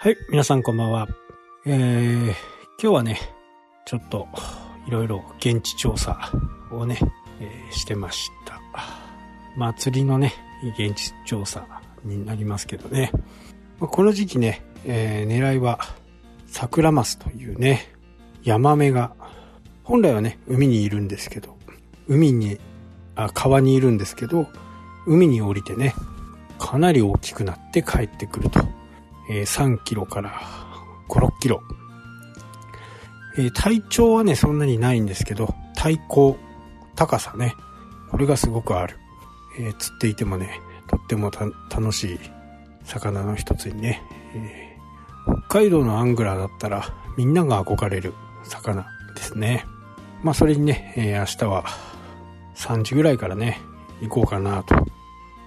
はい、皆さんこんばんは。えー、今日はね、ちょっといろいろ現地調査をね、えーしてました。祭りのね、現地調査になりますけどね。この時期ね、えー狙いは桜マスというね、ヤマメが、本来はね、海にいるんですけど、海に、あ、川にいるんですけど、海に降りてね、かなり大きくなって帰ってくると。えー3キロから5、6キロ。えー体長はね、そんなにないんですけど、体高、高さね、これがすごくある。えー釣っていてもね、とっても楽しい魚の一つにね、えー北海道のアングラーだったらみんなが憧れる魚ですね。まあそれにね、えー明日は3時ぐらいからね、行こうかなと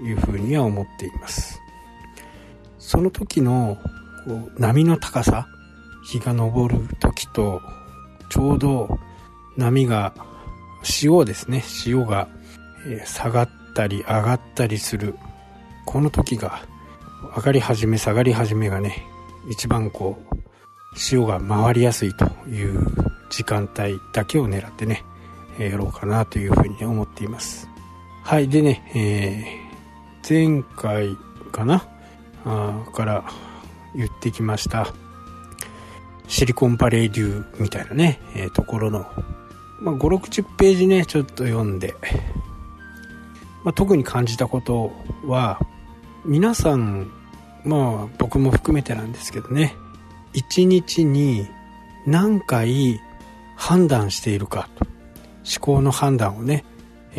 いうふうには思っています。その時の波の高さ、日が昇る時と、ちょうど波が、潮ですね、潮が、下がったり上がったりする、この時が、上がり始め下がり始めがね、一番こう、潮が回りやすいという時間帯だけを狙ってね、やろうかなというふうに思っています。はい、でね、えー前回かなから言ってきました。シリコンバレー流みたいなね、えーところの、まあ、560ページねちょっと読んで、まあ、特に感じたことは皆さんまあ僕も含めてなんですけどね一日に何回判断しているかと思考の判断をね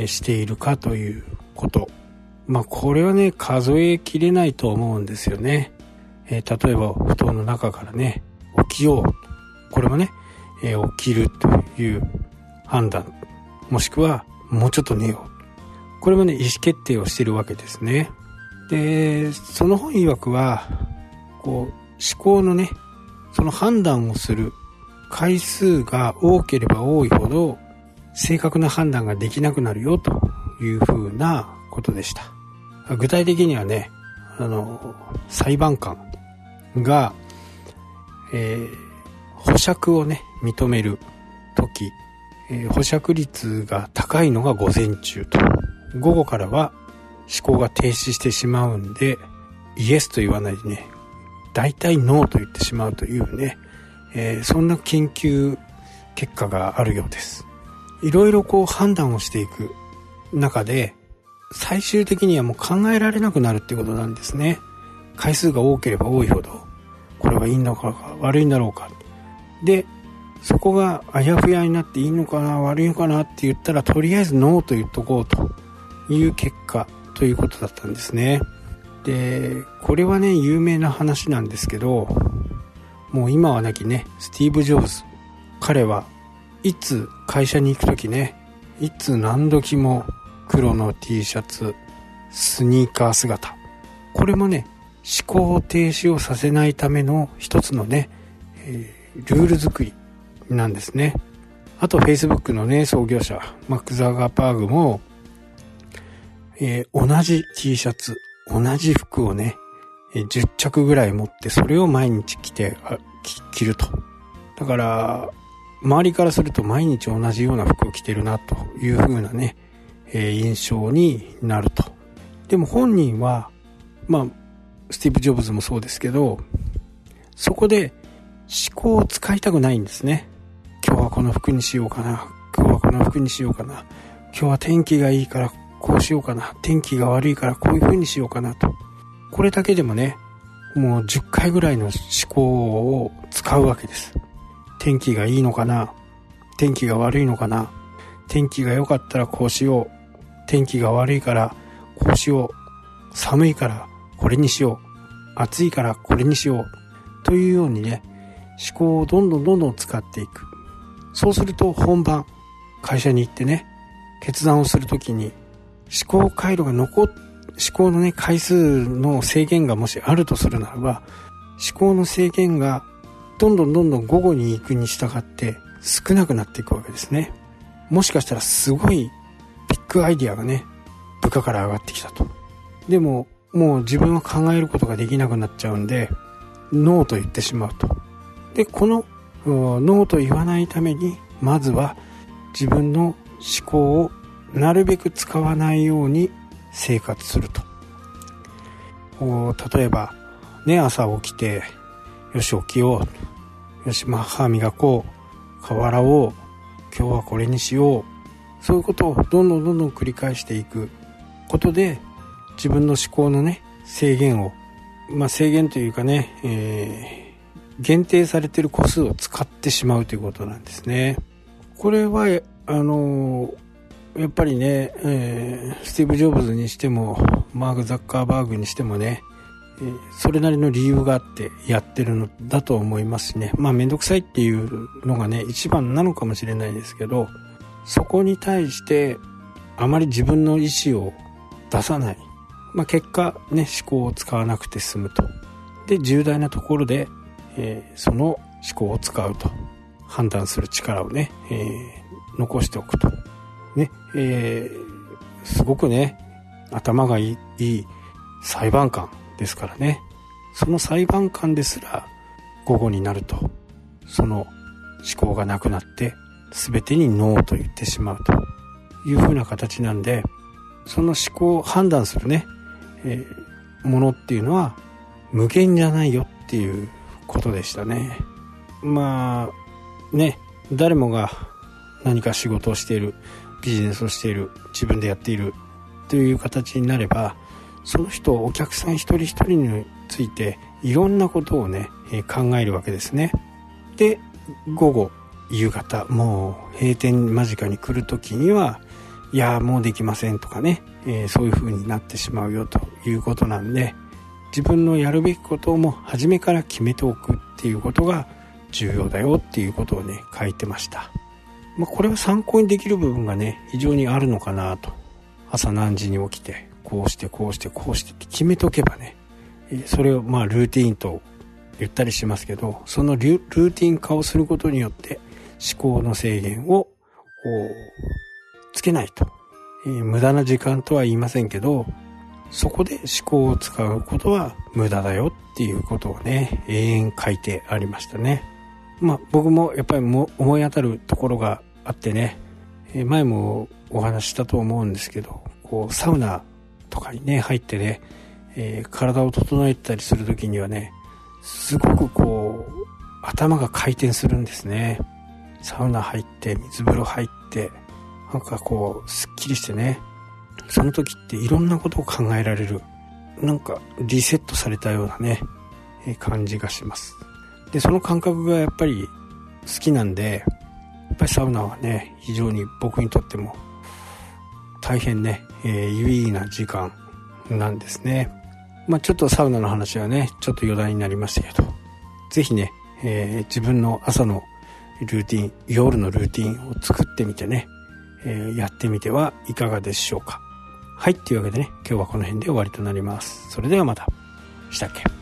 しているかということ。まあこれはね数えきれないと思うんですよね、えー例えば布団の中からね起きよう。これはね、えー起きるという判断。もしくはもうちょっと寝よう。これもね意思決定をしているわけですね。でその本曰くはこう思考のねその判断をする回数が多ければ多いほど正確な判断ができなくなるよというふうなことでした。具体的にはねあの裁判官が、えー保釈をね認める時、えー保釈率が高いのが午前中と。午後からは思考が停止してしまうんでイエスと言わないでね大体ノーと言ってしまうというね、えーそんな研究結果があるようです。いろいろこう判断をしていく中で最終的にはもう考えられなくなるっていうことなんですね。回数が多ければ多いほどこれはいいのか悪いんだろうか。でそこがあやふやになっていいのかな悪いのかなって言ったらとりあえずノーと言っとこうという結果ということだったんですね。でこれはね有名な話なんですけどもう今はなきねスティーブ・ジョブズ彼はいつ会社に行く時ねいつ何時も黒の T シャツスニーカー姿。これもね思考停止をさせないための一つのね、えールール作りなんですね。あと Facebook のね創業者マック・ザガーパーグも、えー同じ T シャツ同じ服をね、10着ぐらい持ってそれを毎日着て着ると。だから周りからすると毎日同じような服を着てるなという風なね、え印象になると。でも本人はまあスティーブ・ジョブズもそうですけどそこで思考を使いたくないんですね。今日はこの服にしようかな。今日はこの服にしようかな。今日は天気がいいからこうしようかな。天気が悪いからこういう風にしようかなと。これだけでもねもう10回ぐらいの思考を使うわけです。天気がいいのかな。天気が悪いのかな。天気が良かったらこうしよう。天気が悪いからこうしよう。寒いからこれにしよう。暑いからこれにしよう。というようにね思考をどんどんどんどん使っていく。そうすると本番会社に行ってね決断をするときに思考回路が残っ思考のね回数の制限がもしあるとするならば思考の制限がどんどんどんどん午後に行くに従って少なくなっていくわけですね。もしかしたらすごいアイディアがね部下から上がってきたとでももう自分は考えることができなくなっちゃうんでノーと言ってしまうと。で、このノーと言わないために、まずは自分の思考をなるべく使わないように生活すると。例えば、ね、朝起きて、よし起きよう。よし、まあ、歯磨こう。顔洗おう。今日はこれにしよう。そういうことをどんどんどんどん繰り返していくことで、自分の思考のね、制限を、まあ、制限というかね、えー、限定されてる個数を使ってしまうということなんですね。これは、あのやっぱりね、えー、スティーブ・ジョブズにしても、マーク・ザッカーバーグにしてもね、えー、それなりの理由があってやってるのだと思いますしね。まあ、めんどくさいっていうのがね、一番なのかもしれないですけど、そこに対して、あまり自分の意思を出さない。まあ、結果、ね、思考を使わなくて済むと。で、重大なところで、えー、その思考を使うと。判断する力をね、えー、残しておくと。ね、えー、すごくね、頭がいいいい裁判官ですからね。その裁判官ですら午後になると、その思考がなくなって全てにノーと言ってしまうというふうな形なんで、その思考を判断するね、えー、ものっていうのは無限じゃないよっていうことでしたね。まあ、ね、誰もが何か仕事をしているビジネスをしている自分でやっているという形になればその人お客さん一人一人についていろんなことをね、考えるわけですねで午後夕方もう閉店間近に来る時にはいやもうできませんとかね、えー、そういう風になってしまうよということなんで自分のやるべきことをも初めから決めておくっていうことが重要だよっていうことをね書いてましたまあ、これは参考にできる部分がね、非常にあるのかなと。朝何時に起きて、こうしてこうしてこうしてって決めとけばね、それをまあルーティンと言ったりしますけど、そのルーティン化をすることによって思考の制限をつけないと。えー、無駄な時間とは言いませんけど、そこで思考を使うことは無駄だよっていうことをね、永遠書いてありましたね。まあ僕もやっぱりも思い当たるところがあってねえ、前もお話したと思うんですけど、こうサウナとかにね、入ってね、えー、体を整えたりする時にはね、すごくこう、頭が回転するんですね。サウナ入って、水風呂入って、なんかこう、すっきりしてね、その時っていろんなことを考えられる、なんかリセットされたようなね、え感じがします。で、その感覚がやっぱり好きなんで、やっぱりサウナはね、非常に僕にとっても大変ね、えー、有意義な時間なんですね。まあちょっとサウナの話はね、ちょっと余談になりましたけど、ぜひね、えー、自分の朝のルーティン、夜のルーティンを作ってみてね、えー、やってみてはいかがでしょうか。はい、というわけでね、今日はこの辺で終わりとなります。それではまた。したっけ？